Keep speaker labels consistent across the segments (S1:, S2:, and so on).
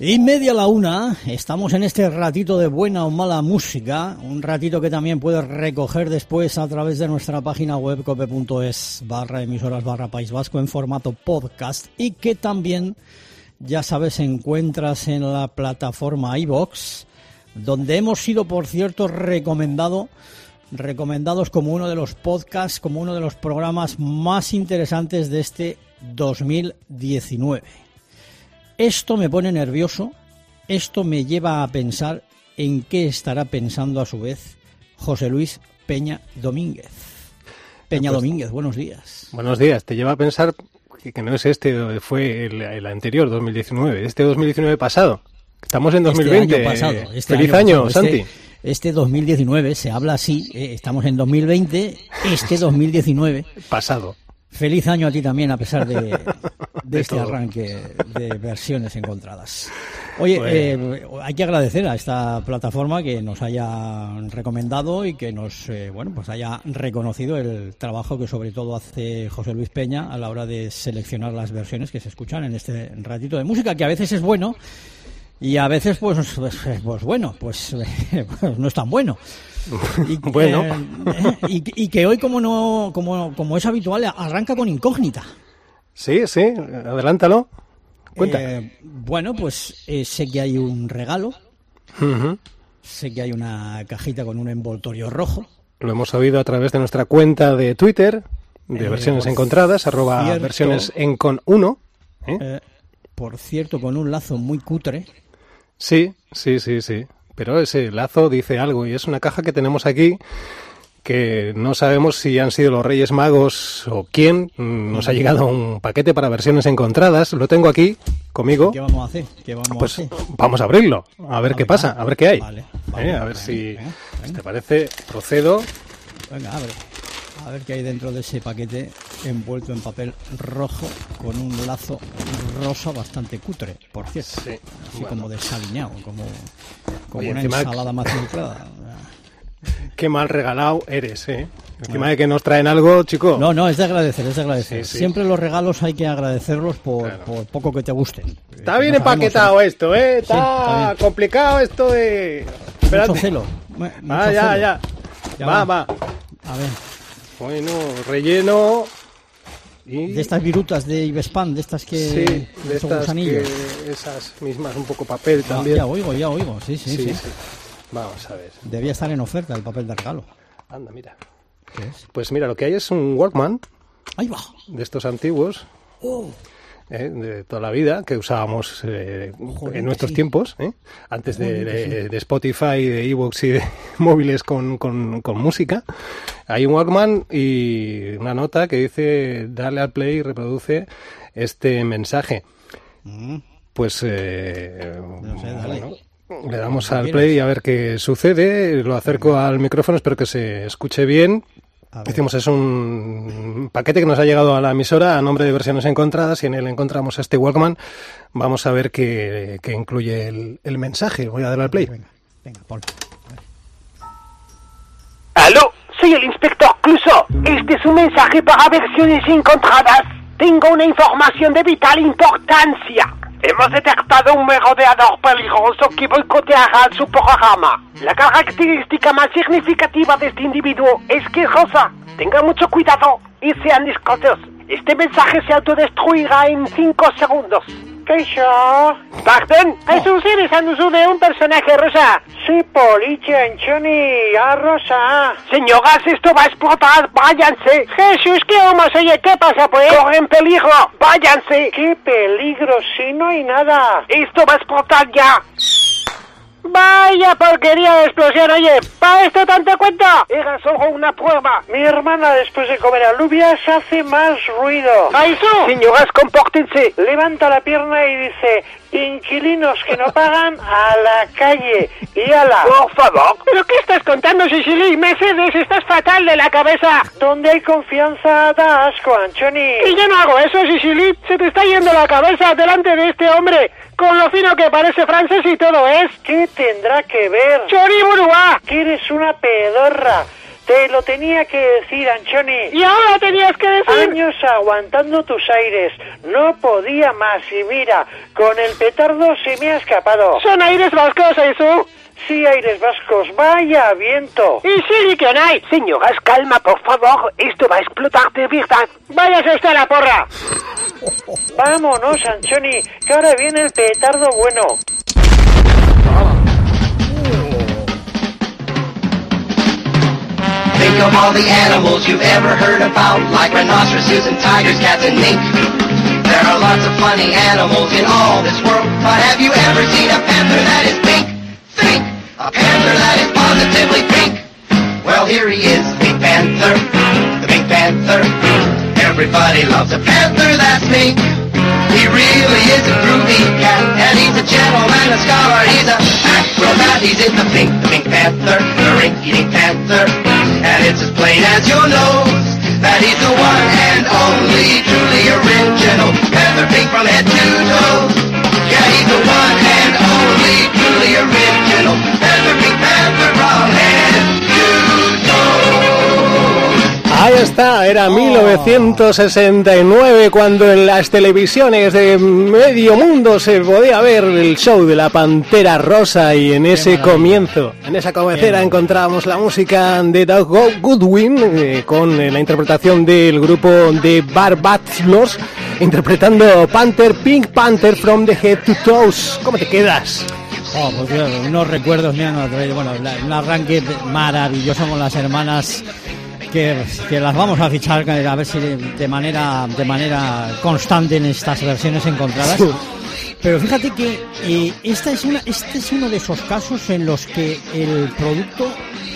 S1: Y media la una, estamos en este ratito de buena o mala música, un ratito que también puedes recoger después a través de nuestra página web cope.es barra emisoras barra País Vasco en formato podcast y que también, ya sabes, encuentras en la plataforma iBox, donde hemos sido, por cierto, recomendado, recomendados como uno de los podcasts, como uno de los programas más interesantes de este 2019. Esto me pone nervioso, esto me lleva a pensar en qué estará pensando a su vez José Luis Peña Domínguez. Peña
S2: Pues-
S1: Domínguez, buenos días.
S2: Buenos días. Te lleva a pensar que, que no es este, fue el, el anterior, 2019, este 2019 pasado. Estamos en 2020.
S1: Este año pasado. Este
S2: Feliz
S1: año
S2: año,
S1: pasado,
S2: Santi.
S1: Este, este 2019 se habla así, eh, estamos en 2020, este 2019.
S2: Pasado.
S1: Feliz año a ti también, a pesar de, de
S2: De
S1: este
S2: todo.
S1: arranque de versiones encontradas. Oye,
S2: Bueno.
S1: eh, hay que agradecer a esta plataforma que nos haya recomendado y que nos, eh, bueno, pues haya reconocido el trabajo que sobre todo hace José Luis Peña a la hora de seleccionar las versiones que se escuchan en este ratito de música, que a veces es bueno y a veces, pues, pues, pues bueno, pues, pues no es tan bueno. Y,
S2: Bueno.
S1: y, y que hoy, como no, como, como es habitual, arranca con incógnita.
S2: Sí, sí, adelántalo. Cuenta.
S1: Eh, bueno, pues eh, sé que hay un regalo, sé que hay una cajita con un envoltorio rojo.
S2: Lo hemos oído a través de nuestra cuenta de Twitter, de
S1: Eh,
S2: versiones encontradas, arroba
S1: cierto.
S2: versiones en con uno. ¿eh?
S1: eh, por cierto, con un lazo muy cutre.
S2: Sí, sí, sí, sí. Pero ese lazo dice algo y es una caja que tenemos aquí que no sabemos si han sido los Reyes Magos o quién. Mm, Nos ha llegado un paquete para versiones encontradas. Lo tengo aquí conmigo.
S1: ¿Qué vamos a hacer? ¿Qué vamos
S2: Pues
S1: a hacer?
S2: vamos a abrirlo, a ver qué pasa, a ver qué hay.
S1: Vale,
S2: ¿Eh? a ver
S1: venga,
S2: si
S1: venga,
S2: si
S1: venga.
S2: te parece. Procedo.
S1: Venga, abre. A ver qué hay dentro de ese paquete envuelto en papel rojo con un lazo rosa bastante cutre, por cierto.
S2: Sí,
S1: Así
S2: bueno.
S1: como desaliñado, como, como
S2: Oye,
S1: una ensalada más filtrada.
S2: Qué mal regalado eres, ¿eh? Encima de que nos traen algo, chico.
S1: No, no, es de agradecer, es de agradecer.
S2: Sí, sí.
S1: Siempre los regalos hay que agradecerlos por,
S2: Claro.
S1: por poco que te gusten.
S2: Está bien
S1: sabemos,
S2: empaquetado esto, ¿eh? Está,
S1: está
S2: complicado esto de.
S1: Mucho
S2: Espérate.
S1: celo. mu-
S2: Ah,
S1: mucho
S2: ya,
S1: celo.
S2: ya.
S1: Ya
S2: va,
S1: va.
S2: va.
S1: A ver,
S2: Bueno, relleno. Y...
S1: de estas virutas de Ivespan, de estas que...
S2: Sí, de estas que- esas mismas, un poco papel
S1: Ah,
S2: también.
S1: ya oigo, ya oigo, sí, sí, sí,
S2: sí, sí. Vamos a ver.
S1: Debía estar en oferta el papel de regalo.
S2: Anda, mira.
S1: ¿Qué es?
S2: Pues mira, lo que hay es un Walkman
S1: Ahí va.
S2: de estos antiguos.
S1: Oh,
S2: ¿eh? de toda la vida que usábamos eh,
S1: Joder,
S2: en nuestros
S1: sí.
S2: tiempos, ¿eh? antes de,
S1: que
S2: de- de Spotify, de Evox y de móviles con, con- con música. Hay un Walkman y una nota que dice dale al play y reproduce este mensaje.
S1: Mm.
S2: Pues eh,
S1: No sé, dale.
S2: bueno, le damos al play a ver qué sucede. Lo acerco al micrófono, espero que se escuche bien.
S1: A.
S2: Decimos, es un paquete que nos ha llegado a la emisora a nombre de versiones encontradas y en él encontramos este Walkman. Vamos a ver qué, qué incluye el, el mensaje. Voy a darle al play.
S1: Venga, venga, pon.
S3: Aló, soy el inspector Cluso. Este es un mensaje para versiones encontradas. Tengo una información de vital importancia. Hemos detectado un merodeador peligroso que boicoteará su programa. La característica más significativa de este individuo es que es rosa. Tengan mucho cuidado y sean discretos. Este mensaje se autodestruirá en 5 segundos. ¿Qué yo? ¿Pardon? Jesús, eres anuncio de un personaje rosa. Sí, Policia, Anchoni, a rosa. Señoras, esto va a explotar. Váyanse. Jesús, ¿qué vamos? Oye, ¿qué pasa, pues? Corren peligro. Váyanse. ¿Qué peligro? Si no hay nada. Esto va a explotar ya. Vaya porquería de explosión, oye, ¿para esto tanto cuento? Era solo una prueba.
S4: Mi hermana después de comer alubias hace más ruido.
S3: ¡Aizu! Señoras, compórtense.
S4: Levanta la pierna y dice, inquilinos que no pagan a la calle. Y ala.
S3: Por favor. ¿Pero qué estás contando, Sicily? Mercedes, estás fatal de la cabeza.
S4: Donde hay confianza da asco, Anchoni.
S3: Y yo no hago eso, Sicily. Se te está yendo la cabeza delante de este hombre. Con lo fino que parece francés y todo es.
S4: ¿Qué tendrá que ver?
S3: ¡Choriburua!
S4: Que eres una pedorra. Te lo tenía que decir, Anchoni.
S3: Y ahora tenías que decir...
S4: Años aguantando tus aires. No podía más. Y mira, con el petardo se me ha escapado.
S3: Son aires vascos, Aizu.
S4: Sí, aires vascos. Vaya viento.
S3: Y sí, que no hay.
S5: Señoras, calma, por favor. Esto va a explotar de verdad.
S3: Váyase usted a la porra.
S4: Vámonos, Anchoni, que ahora viene el petardo bueno.
S6: Think of all the animals you've ever heard about, like rhinoceroses and tigers, cats and mink. There are lots of funny animals in all this world, but have you ever seen a panther that is pink? Think! A panther that is positively pink. Well, here he is, Pink Panther, the Pink Panther. Everybody loves a panther that's pink. He really is a groovy cat, and he's a gentleman, a scholar, he's a acrobat. He's in the pink, the Pink Panther, the rink-eating panther. And it's as plain as your nose that he's the one and only truly original panther pink from head to toe. Yeah, he's the one original.
S2: Ahí está, era 1969 cuando en las televisiones de medio mundo se podía ver el show de la Pantera Rosa y en ese comienzo, en esa cabecera encontrábamos la música de Doug Goodwin eh, con eh, la interpretación del grupo de Barbados interpretando Panther, Pink Panther from the Head to Toes. ¿Cómo te quedas?
S1: Oh, pues claro, unos recuerdos me han traído. Bueno, un arranque maravilloso con las hermanas que, que las vamos a fichar a ver si de, de manera de manera constante en estas versiones encontradas. Pero fíjate que eh, esta es una, este es uno de esos casos en los que el producto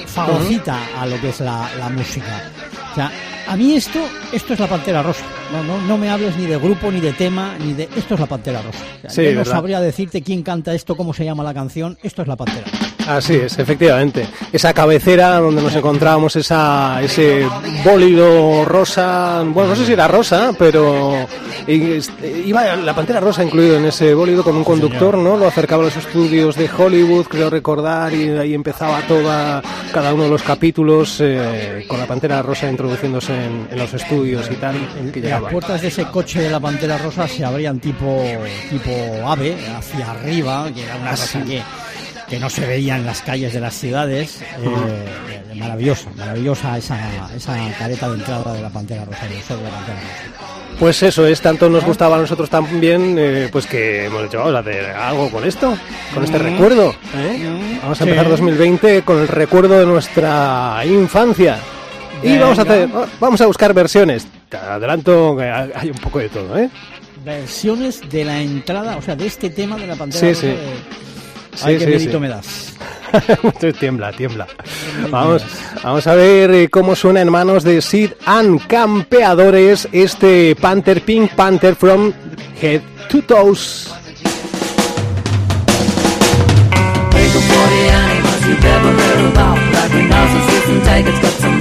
S1: fagocita a lo que es la, la música. O sea, a mí esto, esto es la Pantera Rosa. No, no, no me hables ni de grupo, ni de tema, ni de... Esto es la Pantera Rosa. O sea,
S2: Sí,
S1: yo no
S2: verdad.
S1: sabría decirte quién canta esto, cómo se llama la canción. Esto es la Pantera Rosa.
S2: Así es, efectivamente. Esa cabecera donde nos encontrábamos esa, ese bólido rosa, bueno, no sé si era rosa, pero este, iba la pantera rosa incluido en ese bólido con un conductor, ¿no? Lo acercaba a los estudios de Hollywood, creo recordar, y ahí empezaba toda, cada uno de los capítulos eh, con la pantera rosa introduciéndose en, en los estudios y tal, que
S1: Las puertas de ese coche de la Pantera Rosa se abrían tipo, tipo ave, hacia arriba, que era una
S2: Ah,
S1: cosa que, que no se veía en las calles de las ciudades. Eh, maravillosa, maravillosa esa, esa careta de entrada de la Pantera Rosa, del de la Pantera Rosa.
S2: Pues eso es, tanto nos gustaba a nosotros también, eh, pues que hemos dicho, vamos a hacer algo con esto, con este recuerdo. ¿eh? Vamos a
S1: Sí.
S2: empezar 2020 con el recuerdo de nuestra infancia. Y vamos a, hacer, vamos a buscar versiones. Te adelanto hay un poco de todo, ¿eh?
S1: Versiones de la entrada, o sea, de este tema de la Pantera
S2: Sí, sí.
S1: de-
S2: Sí,
S1: Ay, qué
S2: sí,
S1: mérito
S2: sí.
S1: me das.
S2: tiembla, tiembla. Vamos, vamos a ver eh, cómo suena en manos de Sid and Campeadores este Panther Pink Panther from Head to Toes.
S7: Think of 40 animals you've ever heard about, like rhinoceros and tigers, got some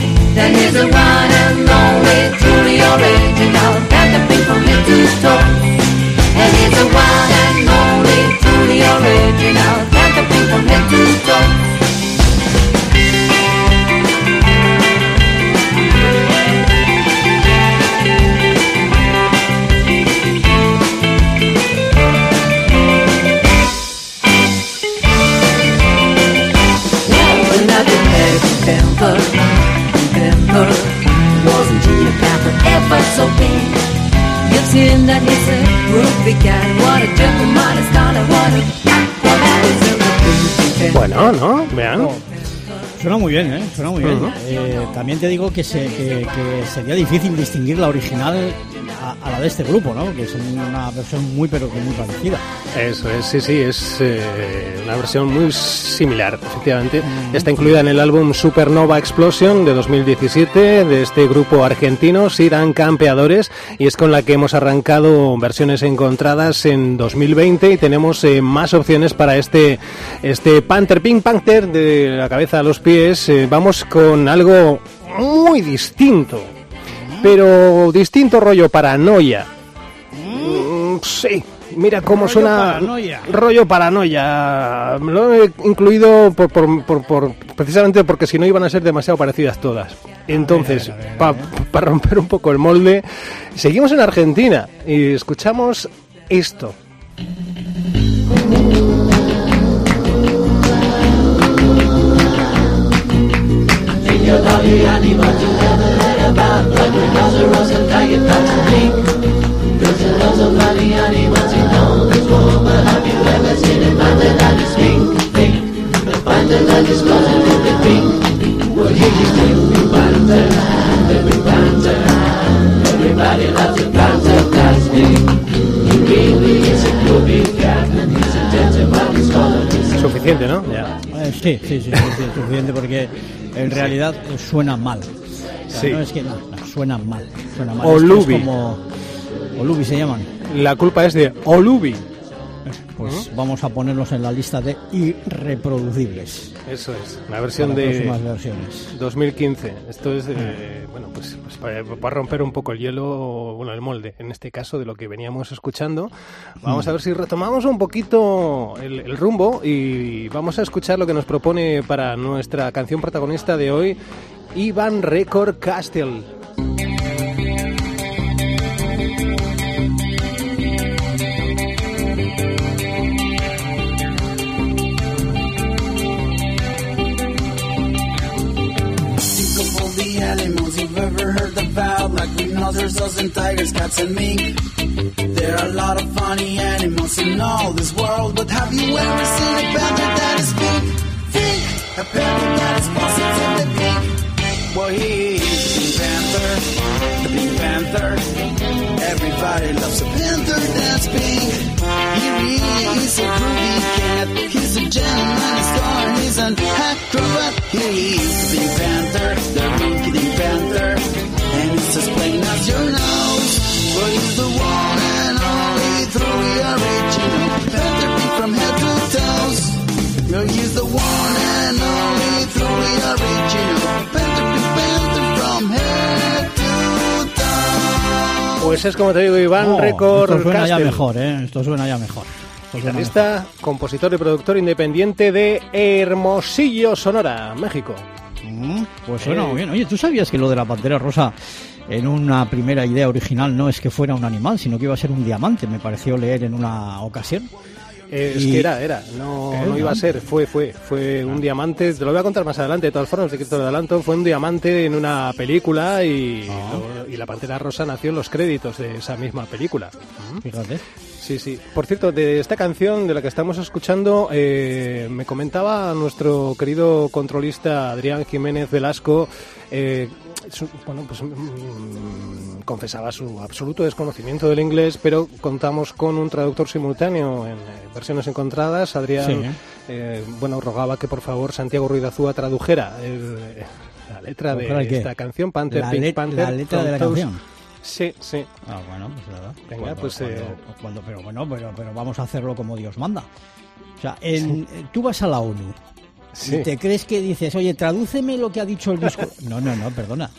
S7: That he's a one and only, truly original panther pink from head to toe. And he's a one and only,
S1: muy bien, ¿eh? Suena muy bien. Eh, también te digo que, se- que- que sería difícil distinguir la original de este grupo, ¿no? Que es una versión muy, pero que muy parecida.
S2: Eso es, sí, sí, es eh, una versión muy similar, efectivamente. Está incluida en el álbum Supernova Explosion de 2017 de este grupo argentino, Siran Campeadores, y es con la que hemos arrancado versiones encontradas en 2020 y tenemos eh, más opciones para este, este Panther Pink Panther de la cabeza a los pies. Eh, vamos con algo muy distinto, pero distinto rollo paranoia. Mm, sí, mira cómo
S1: Rollo
S2: suena.
S1: paranoia.
S2: Rollo paranoia. Lo he incluido por, por- por- por- precisamente porque si no iban a ser demasiado parecidas todas. Entonces, para romper un poco el molde, seguimos en Argentina y escuchamos esto. Suficiente, ¿no? Ya.
S1: Eh, sí, sí, sí, sí, sí, suficiente porque en realidad suena mal.
S2: Sí.
S1: No es que no, no, suena mal. Suena mal.
S2: Olubi.
S1: Como Olubi se llaman.
S2: La culpa es de Olubi.
S1: Pues vamos a ponerlos en la lista de irreproducibles.
S2: Eso es, la versión
S1: Para
S2: de
S1: versiones.
S2: 2015. Esto es, eh, bueno, pues, pues para, para romper un poco el hielo, bueno, el molde, en este caso, de lo que veníamos escuchando. Vamos a ver si retomamos un poquito el, el rumbo y vamos a escuchar lo que nos propone para nuestra canción protagonista de hoy, Ivan Record Castle.
S8: Think of all the animals you've ever heard about, like rhinoceroses and tigers, cats and mink. There are a lot of funny animals in all this world, but have you ever seen a panther that is pink? Think, a panther that is positively pink. Well, he is the Panther, the Pink Panther. Everybody loves a panther that's pink. He really is a groovy cat. He's a gentleman, a star, he's an acrobat. He is, the Panther, the Pinky Pink Panther. And it's as plain as your nose. But he's the one and only truly original Panther Pink from head to toes. No, he's the one and only truly original
S2: Pues es como te digo, Iván
S1: Oh,
S2: Record
S1: esto suena ya mejor, ¿eh? Esto suena ya mejor.
S2: Guitarrista, compositor y productor independiente de Hermosillo, Sonora, México.
S1: Mm, Pues suena
S2: Eh.
S1: muy bien. Oye, ¿tú sabías que lo de la pantera rosa en una primera idea original no es que fuera un animal, sino que iba a ser un diamante? Me pareció leer en una ocasión.
S2: Eh, es
S1: Y-
S2: que era, era, no,
S1: Eh,
S2: no iba a ser, fue, fue, fue un diamante, te lo voy a contar más adelante, de todas formas, de que te lo adelanto, fue un diamante en una película y,
S1: Ah.
S2: lo- y la Pantera Rosa nació en los créditos de esa misma película.
S1: Fíjate.
S2: Sí, sí. Por cierto, de esta canción de la que estamos escuchando, eh, me comentaba nuestro querido controlista Adrián Jiménez Velasco, eh, su- bueno, pues mm, confesaba su absoluto desconocimiento del inglés, pero contamos con un traductor simultáneo en eh, versiones encontradas. Adrián,
S1: Sí.
S2: eh, bueno, rogaba que por favor Santiago Ruiz Azúa tradujera la letra de esta canción, Panther
S1: La
S2: Pink Panther.
S1: la letra de la canción.
S2: Sí, sí.
S1: Ah, bueno, pues nada.
S2: Venga,
S1: Cuando-
S2: pues,
S1: cuando-
S2: eh,
S1: cuando- pero bueno, pero, pero vamos a hacerlo como Dios manda. O sea, en- eh, tú vas a la ONU
S2: Sí.
S1: y te crees que dices, oye, tradúceme lo que ha dicho el discurso. No, no, no, perdona.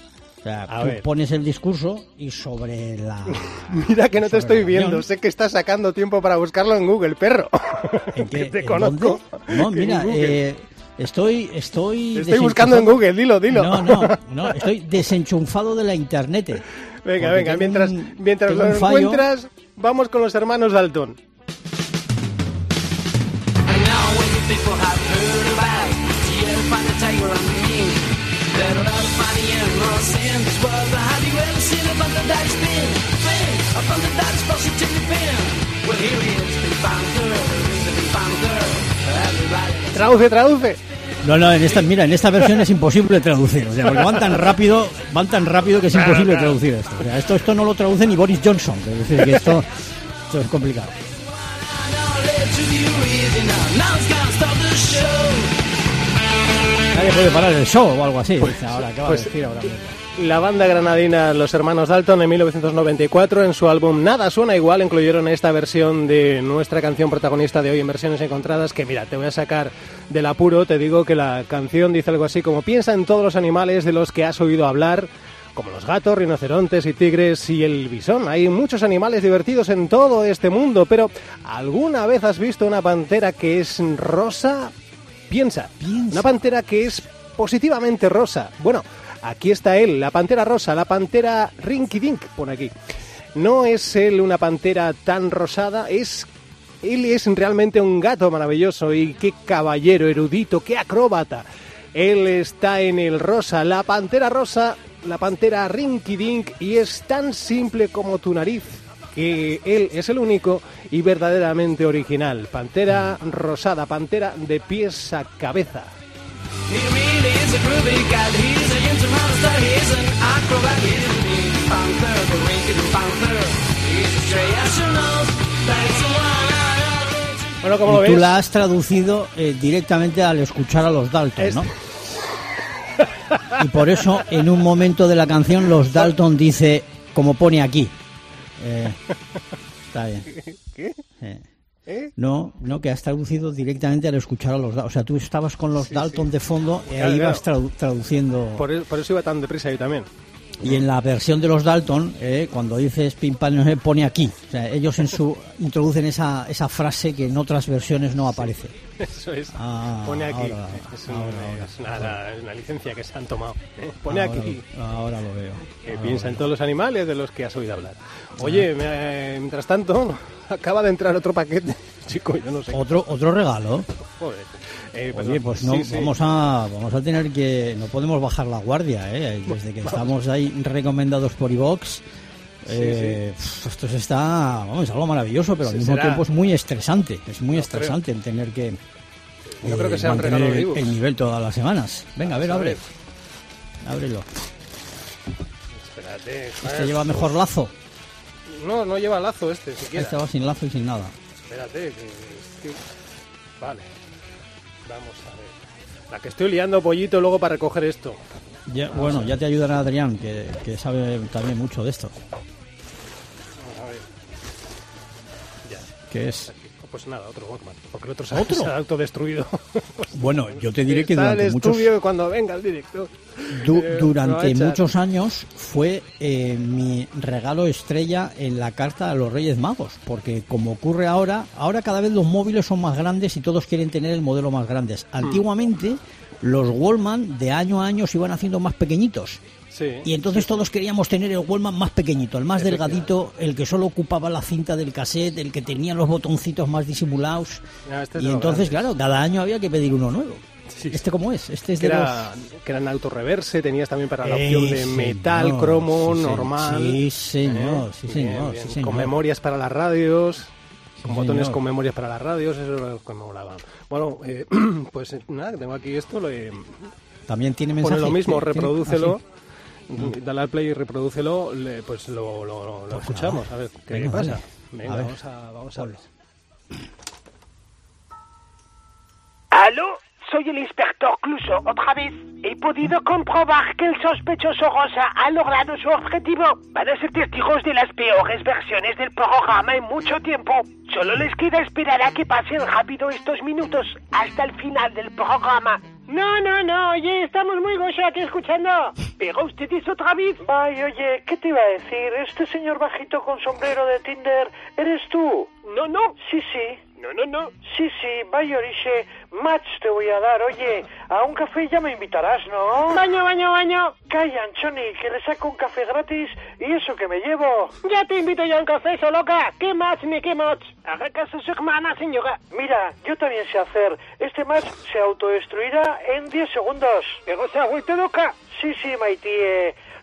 S1: O sea,
S2: A
S1: tú
S2: ver.
S1: pones el discurso y sobre la...
S2: Mira que no te estoy viendo, sé que estás sacando tiempo para buscarlo en Google, perro.
S1: ¿En
S2: que
S1: qué-
S2: te
S1: en
S2: conozco.
S1: dónde? No, mira, eh, estoy, estoy...
S2: Estoy buscando en Google, dilo, dilo.
S1: No, no, no, estoy desenchufado de la internet.
S2: venga, venga, mientras,
S1: un-
S2: mientras lo encuentras, vamos con los hermanos Dalton.
S8: Now
S2: Traduce, traduce.
S1: No, no, en esta, mira, en esta versión es imposible traducir, o sea, porque van tan rápido, van tan rápido que es imposible traducir esto. O sea, esto, esto no lo traduce ni Boris Johnson, es decir, que esto, esto es complicado. Nadie puede parar el show o algo así. Pues, ahora, acaba de
S2: pues,
S1: decir ahora mismo.
S2: La banda granadina Los Hermanos Dalton en 1994 en su álbum Nada suena igual incluyeron esta versión de nuestra canción protagonista de hoy en versiones encontradas que mira, te voy a sacar del apuro, te digo que la canción dice algo así como piensa en todos los animales de los que has oído hablar como los gatos, rinocerontes y tigres y el bisón. Hay muchos animales divertidos en todo este mundo, pero ¿alguna vez has visto una pantera que es rosa? Piensa, una pantera que es positivamente rosa. Bueno, aquí está él, la pantera rosa, la pantera Rinky Dink, por aquí. No es él una pantera tan rosada, es él es realmente un gato maravilloso y qué caballero erudito, qué acróbata. Él está en el rosa, la pantera rosa, la pantera Rinky Dink y es tan simple como tu nariz que él es el único y verdaderamente original. Pantera rosada, pantera de pies a cabeza. Bueno, como lo
S1: Y tú
S2: ves,
S1: la has traducido eh, directamente al escuchar a los Dalton,
S2: Es-
S1: ¿no? Y por eso, en un momento de la canción, los Dalton dice, como pone aquí. Eh, está bien.
S2: ¿Qué?
S1: Eh.
S2: ¿Eh?
S1: No, no, que has traducido directamente al escuchar a los Dalton. O sea, tú estabas con los Dalton de fondo y
S2: Claro,
S1: ahí
S2: claro.
S1: ibas tradu- traduciendo.
S2: por, e- por eso iba tan deprisa yo también.
S1: Y en la versión de los Dalton, eh, cuando dices pim pam, no sé, pone aquí. O sea, ellos en su introducen esa, esa frase que en otras versiones no aparece.
S2: Eso es.
S1: Ah,
S2: Pone aquí.
S1: ahora,
S2: es, un-
S1: ahora,
S2: es una, es una licencia que se han tomado. ¿eh? Pone aquí.
S1: ahora lo veo.
S2: Que piensa en todos los animales de los que has oído hablar. Oye, me- mientras tanto, acaba de entrar otro paquete. Chico, yo no sé.
S1: Otro, otro regalo.
S2: Joder. Eh,
S1: Oye, pues no,
S2: Sí, sí.
S1: vamos a vamos a tener que no podemos bajar la guardia, ¿eh? Desde que estamos ahí recomendados por iVox. eh, pf, esto está, vamos, es algo maravilloso, pero al mismo
S2: será-
S1: tiempo es muy estresante. Es muy
S2: No
S1: estresante el tener que eh,
S2: Yo creo que sea un
S1: mantener
S2: regalo de
S1: el, nivel todas las semanas. Venga, a ver, abre. Ábrelo.
S2: Espérate.
S1: Este lleva mejor lazo.
S2: No, no lleva lazo este siquiera.
S1: Este va sin lazo y sin nada.
S2: Espérate, que, que- Vale. Vamos a ver. La que estoy liando, pollito, luego para recoger esto.
S1: Ya- bueno, ya te ayudará Adrián, que, que sabe también mucho de esto.
S2: Vamos a ver. Ya.
S1: ¿Qué es?
S2: Pues nada, otro Walkman. Porque el otro se,
S1: ¿Otro?
S2: se ha autodestruido.
S1: Bueno, yo te diré que durante
S2: el
S1: muchos,
S2: cuando venga el director.
S1: Du-
S2: Eh,
S1: durante muchos años fue eh, mi regalo estrella en la carta a los Reyes Magos, porque como ocurre ahora, ahora cada vez los móviles son más grandes y todos quieren tener el modelo más grandes.
S2: Hmm.
S1: Antiguamente los Wallman de año a año se iban haciendo más pequeñitos.
S2: Sí.
S1: Y entonces todos queríamos tener el Wallman más pequeñito, el más delgadito, el que solo ocupaba la cinta del cassette, el que tenía los botoncitos más disimulados.
S2: Este es
S1: y
S2: los
S1: entonces, claro, cada año había que pedir uno nuevo.
S2: Sí.
S1: ¿Este cómo es? Este es
S2: que,
S1: de
S2: era, que eran autorreverse, tenías también para la
S1: Eh,
S2: opción de
S1: señor,
S2: metal, cromo, normal.
S1: sí, señor, sí,
S2: Bien,
S1: señor,
S2: bien,
S1: sí, señor.
S2: Con memorias para las radios, con botones
S1: señor.
S2: con memorias para las radios, eso era lo que me molaba. Bueno, eh, pues nada, tengo aquí esto, lo, eh,
S1: los... También tiene mensaje.
S2: pone lo mismo,
S1: ¿Tiene- tiene-
S2: reprodúcelo.
S1: ah,
S2: Dale al play y reprodúcelo, le- pues lo, lo- lo- lo
S1: Pues
S2: escuchamos,
S1: nada.
S2: a ver qué
S1: Venga,
S2: pasa.
S1: dale.
S2: Venga,
S1: A
S2: vamos a, vamos a ver.
S3: ¿Aló? Soy el inspector Cluso, otra vez. He podido comprobar que el sospechoso Rosa ha logrado su objetivo. Van a ser testigos de las peores versiones del programa en mucho tiempo. Solo les queda esperar a que pasen rápido estos minutos hasta el final del programa. No, no, no, oye, estamos muy gozo aquí escuchando. Pero ustedes otra vez.
S4: Ay, oye, ¿qué te iba a decir? Este señor bajito con sombrero de Tinder, ¿eres tú?
S3: No, no,
S4: Sí, sí.
S3: No, no, no.
S4: Sí, sí, vaya oriche, match te voy a dar. Oye, a un café ya me invitarás, ¿no?
S3: Baño, baño, baño.
S4: Calla, Anchoni, que le saco un café gratis y eso que me llevo.
S3: Ya te invito yo a un café, so loca. ¿Qué más ni qué más? Haga caso hermana, señora.
S4: Mira, yo también sé hacer. Este match se autodestruirá en 10 segundos.
S3: Pero se ha vuelto loca.
S4: Sí, sí, Maití.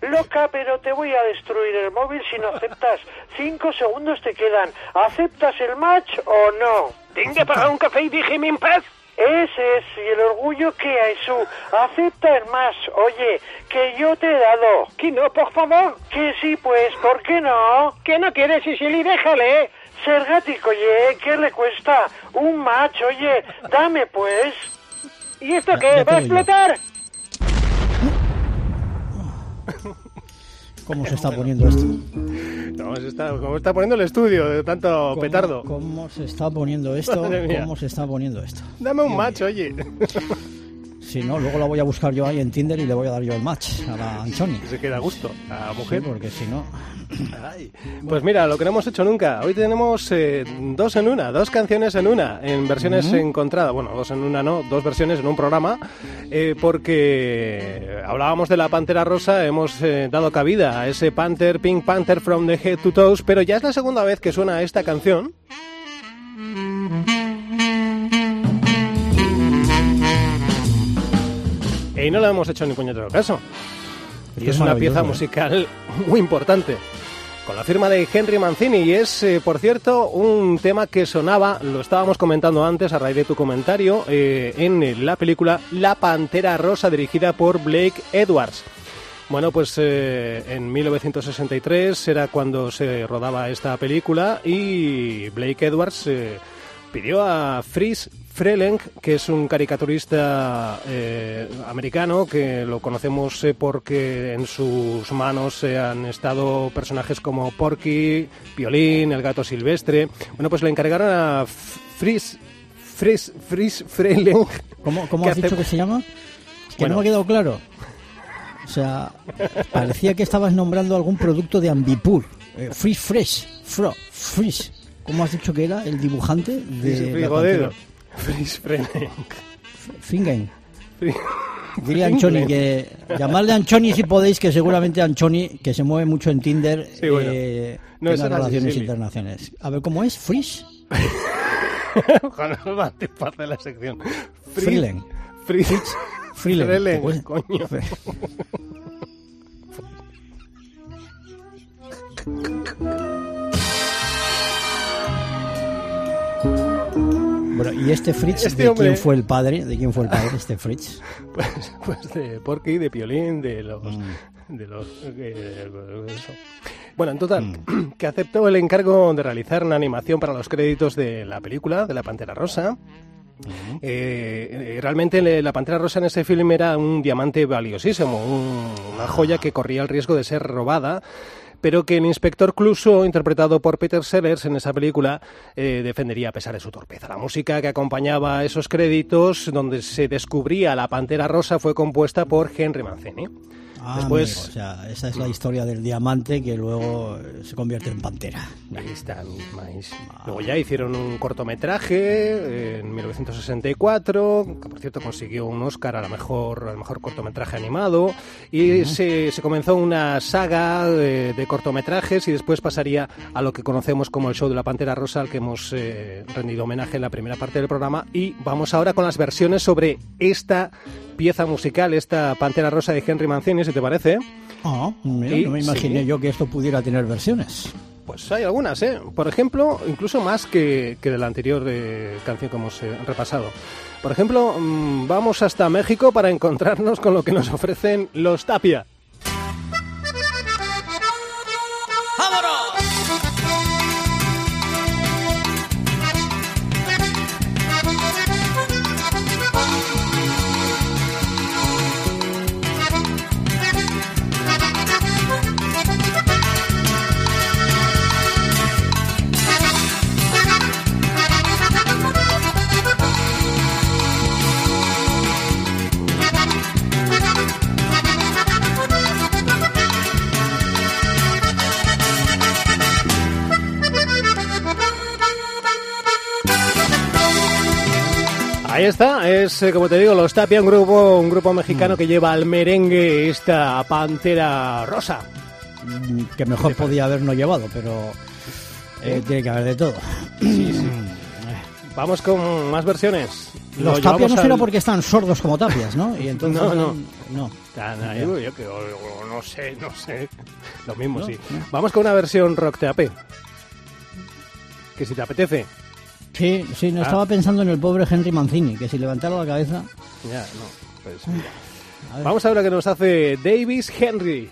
S4: Loca, pero te voy a destruir el móvil si no aceptas. Cinco segundos te quedan. ¿Aceptas el match o no?
S3: Tenga para un café y déjeme en paz.
S4: Ese es y el orgullo que hay su. Acepta el más. Oye, que yo te he dado.
S5: Que no, por favor.
S4: Que sí, pues, ¿por qué no?
S5: Que no quieres, Sicily, déjale.
S4: Sergático, oye, ¿qué le cuesta? Un match, oye, dame pues.
S5: ¿Y esto
S1: Ya-
S5: qué? ¿Va a explotar?
S1: ¿Cómo se está poniendo esto?
S2: ¿Cómo se está, cómo está poniendo el estudio de tanto
S1: ¿Cómo-
S2: petardo?
S1: ¿Cómo se está poniendo esto? ¿Cómo se está poniendo esto?
S2: Dame un macho, oye.
S1: Si no, luego la voy a buscar yo ahí en Tinder y le voy a dar yo el match a la Anchoni.
S2: Se queda a gusto a la mujer.
S1: Sí, porque si no...
S2: Ay. Pues mira, lo que no hemos hecho nunca. Hoy tenemos eh, dos en una, dos canciones en una, en versiones encontradas. Bueno, dos en una no, dos versiones en un programa, eh, porque hablábamos de la Pantera Rosa, hemos eh, dado cabida a ese Panther, Pink Panther from the Head to Toes, pero ya es la segunda vez que suena esta canción. Y no le hemos hecho ni puñetero caso. Y es
S1: es
S2: una pieza
S1: ¿eh?
S2: musical muy importante. Con la firma de Henry Mancini y es, eh, por cierto, un tema que sonaba, lo estábamos comentando antes a raíz de tu comentario, eh, en la película La Pantera Rosa dirigida por Blake Edwards. Bueno, pues eh, en 1963 era cuando se rodaba esta película y Blake Edwards eh, pidió a Fritz Freleng, que es un caricaturista eh, americano, que lo conocemos eh, porque en sus manos eh, han estado personajes como Porky, Piolín, el gato silvestre. Bueno, pues le encargaron a F- Fritz, Fritz, Fritz Freleng.
S1: ¿Cómo, cómo has dicho que se llama? Es que
S2: Bueno.
S1: no me ha quedado claro. O sea, parecía que estabas nombrando algún producto de Ambipur. Eh, Fresh Fresh. Fro, Fresh. ¿Cómo has dicho que era el dibujante de
S2: Frigodero. Fritz Freleng.
S1: Fingen. Dile a Anchoni que llamadle a Anchoni si podéis, que seguramente Anchoni, que se mueve mucho en Tinder,
S2: Sí, bueno.
S1: eh,
S2: No,
S1: relaciones internacionales. A ver cómo es, Frisch,
S2: Ojalá nos va a la sección. Fri-
S1: Freeleng.
S2: Fritz
S1: Freeleng.
S2: Freleng,
S1: ¿te puedes-
S2: coño.
S1: Bueno, y este Fritz,
S2: Este
S1: ¿de
S2: hombre-
S1: quién fue el padre? ¿De quién fue el padre este Fritz?
S2: Pues, pues de Porky, de Piolín, de los...
S1: Mm.
S2: De los eh, eso. Bueno, en total,
S1: Mm.
S2: que aceptó el encargo de realizar una animación para los créditos de la película, de La Pantera Rosa. Eh, eh, realmente la Pantera Rosa en ese film era un diamante valiosísimo, un- una joya que corría el riesgo de ser robada, pero que el inspector Cluso, interpretado por Peter Sellers en esa película, eh, defendería a pesar de su torpeza. La música que acompañaba esos créditos, donde se descubría la Pantera Rosa, fue compuesta por Henry Mancini.
S1: Ah,
S2: Después-
S1: amigo, o sea, esa es la historia del diamante que luego eh, se convierte en pantera.
S2: Ahí está, mismáis. Luego ya hicieron un cortometraje eh, en 1964, que por cierto consiguió un Oscar a la mejor, al mejor cortometraje animado, y se, se comenzó una saga de cortometrajes y después pasaría a lo que conocemos como el show de la Pantera Rosa, al que hemos eh, rendido homenaje en la primera parte del programa, y vamos ahora con las versiones sobre esta pieza musical, esta Pantera Rosa de Henry Mancini, si te parece.
S1: Ah, no me imaginé
S2: sí.
S1: yo que esto pudiera tener versiones.
S2: Pues hay algunas, ¿eh? Por ejemplo, incluso más que, que de la anterior eh, canción que hemos eh, repasado. Por ejemplo, mm, vamos hasta México para encontrarnos con lo que nos ofrecen los Tapia. Ahí está, es eh, como te digo, los Tapia, un grupo, un grupo mexicano que lleva al merengue esta pantera rosa.
S1: Mm, Que mejor podía habernos llevado, pero eh, tiene que haber de todo.
S2: Vamos con más versiones. Lo
S1: Los tapias
S2: llevamos
S1: no será
S2: al-
S1: porque están sordos como tapias, ¿no? Y entonces,
S2: No, no.
S1: no.
S2: Yo que o- o no sé, no sé. Lo mismo,
S1: No,
S2: sí.
S1: no.
S2: Vamos con una versión rock TAP. Que si te apetece.
S1: Sí, sí, no
S2: Ah.
S1: estaba pensando en el pobre Henry Mancini, que si levantara la cabeza...
S2: Ya, no. Pues, Vamos a ver lo que nos hace Davis Henry.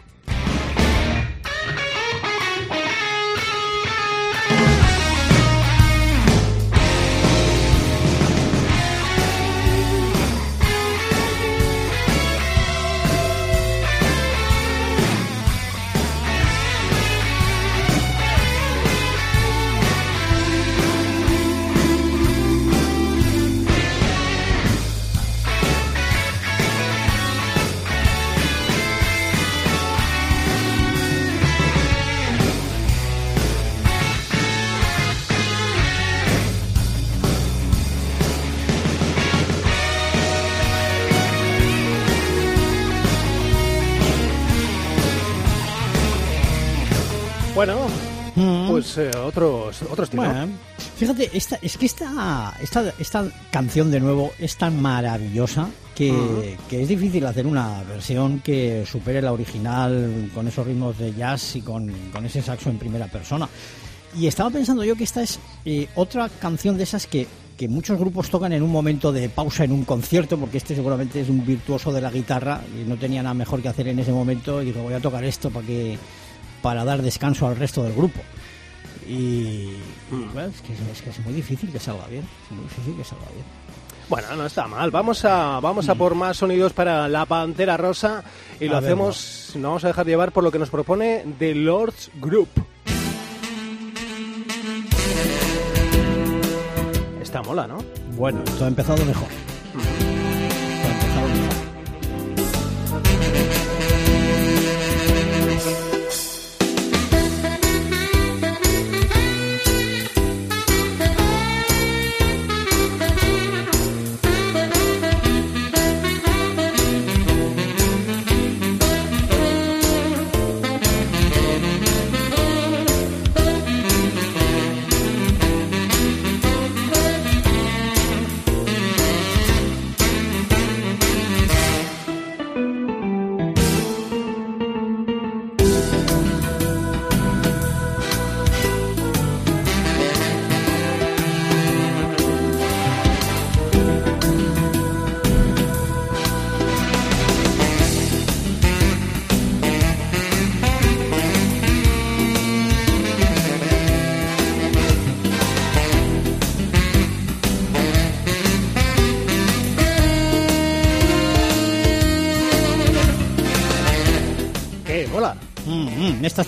S2: Pues eh, otros, otros.
S1: Bueno, fíjate, esta, es que esta, esta, esta canción de nuevo es tan maravillosa que, que es difícil hacer una versión que supere la original con esos ritmos de jazz y con, con ese saxo en primera persona. Y estaba pensando yo que esta es eh, otra canción de esas que, que muchos grupos tocan en un momento de pausa en un concierto, porque este seguramente es un virtuoso de la guitarra y no tenía nada mejor que hacer en ese momento y dijo voy a tocar esto para que para dar descanso al resto del grupo. Y, y, bueno, es, que, es que es muy difícil que salga bien, es muy difícil que salga bien.
S2: Bueno, no está mal. Vamos a, vamos a por más sonidos para la Pantera Rosa y lo
S1: A ver,
S2: hacemos, nos vamos a dejar llevar por lo que nos propone The Lords Group. Está mola, ¿no?
S1: Bueno, esto ha empezado mejor.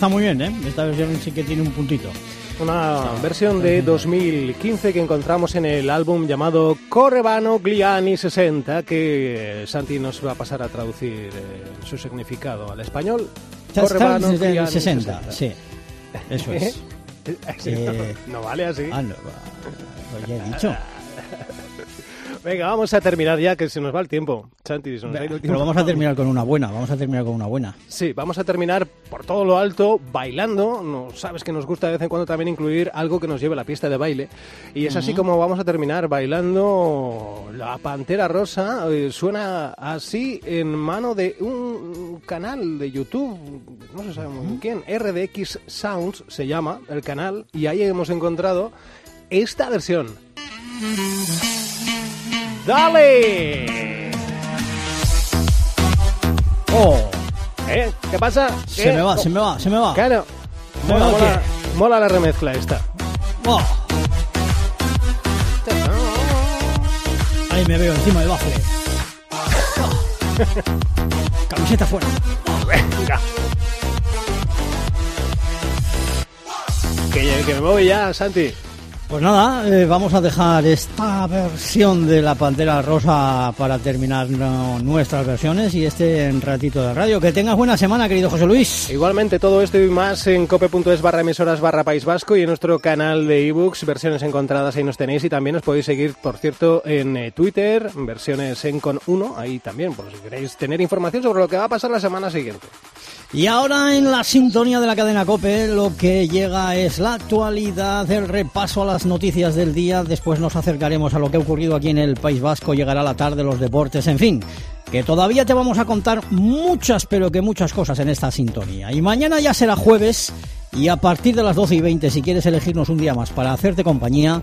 S1: Está muy bien, ¿eh? Esta versión sí que tiene un puntito.
S2: Una versión de 2015 que encontramos en el álbum llamado Correbano Gliani 60, que Santi nos va a pasar a traducir eh, su significado al español.
S1: El
S2: Gliani
S1: 60, sí. Eso es. Eh,
S2: no, no vale así.
S1: Ah, no, lo he dicho.
S2: Venga, vamos a terminar ya, que se nos va el tiempo. Se nos el
S1: Pero vamos a terminar con una buena, vamos a terminar con una buena.
S2: Sí, vamos a terminar por todo lo alto bailando. No sabes que nos gusta de vez en cuando también incluir algo que nos lleve a la pista de baile. Y es así como vamos a terminar bailando la Pantera Rosa. eh, suena así en mano de un canal de YouTube, no se sabe muy bien quién, RDX Sounds se llama el canal, y ahí hemos encontrado esta versión. ¡Dale!
S1: ¡Oh!
S2: ¿Eh? ¿Qué pasa?
S1: Se me va, se me va, se me va.
S2: Claro.
S1: ¿Me
S2: Mola,
S1: va
S2: mola, mola la remezcla esta.
S1: ¡Oh! Ahí me veo encima del bafle. Camiseta fuera.
S2: Venga. Que, que me voy ya, Santi.
S1: Pues nada, eh, vamos a dejar esta versión de la Pantera Rosa para terminar nuestras versiones y este ratito de radio. Que tengas buena semana, querido José Luis.
S2: Igualmente, todo esto y más en cope.es barra emisoras barra País Vasco y en nuestro canal de ebooks, versiones encontradas, ahí nos tenéis y también os podéis seguir, por cierto, en eh, Twitter, versiones en con 1, ahí también, por si queréis tener información sobre lo que va a pasar la semana siguiente.
S1: Y ahora en la sintonía de la cadena Cope lo que llega es la actualidad, el repaso a las noticias del día, después nos acercaremos a lo que ha ocurrido aquí en el País Vasco, llegará la tarde los deportes, en fin, que todavía te vamos a contar muchas, pero que muchas cosas en esta sintonía. Y mañana ya será jueves Y a partir de las 12 y 20, si quieres elegirnos un día más para hacerte compañía,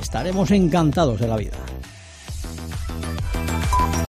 S1: estaremos encantados de la vida.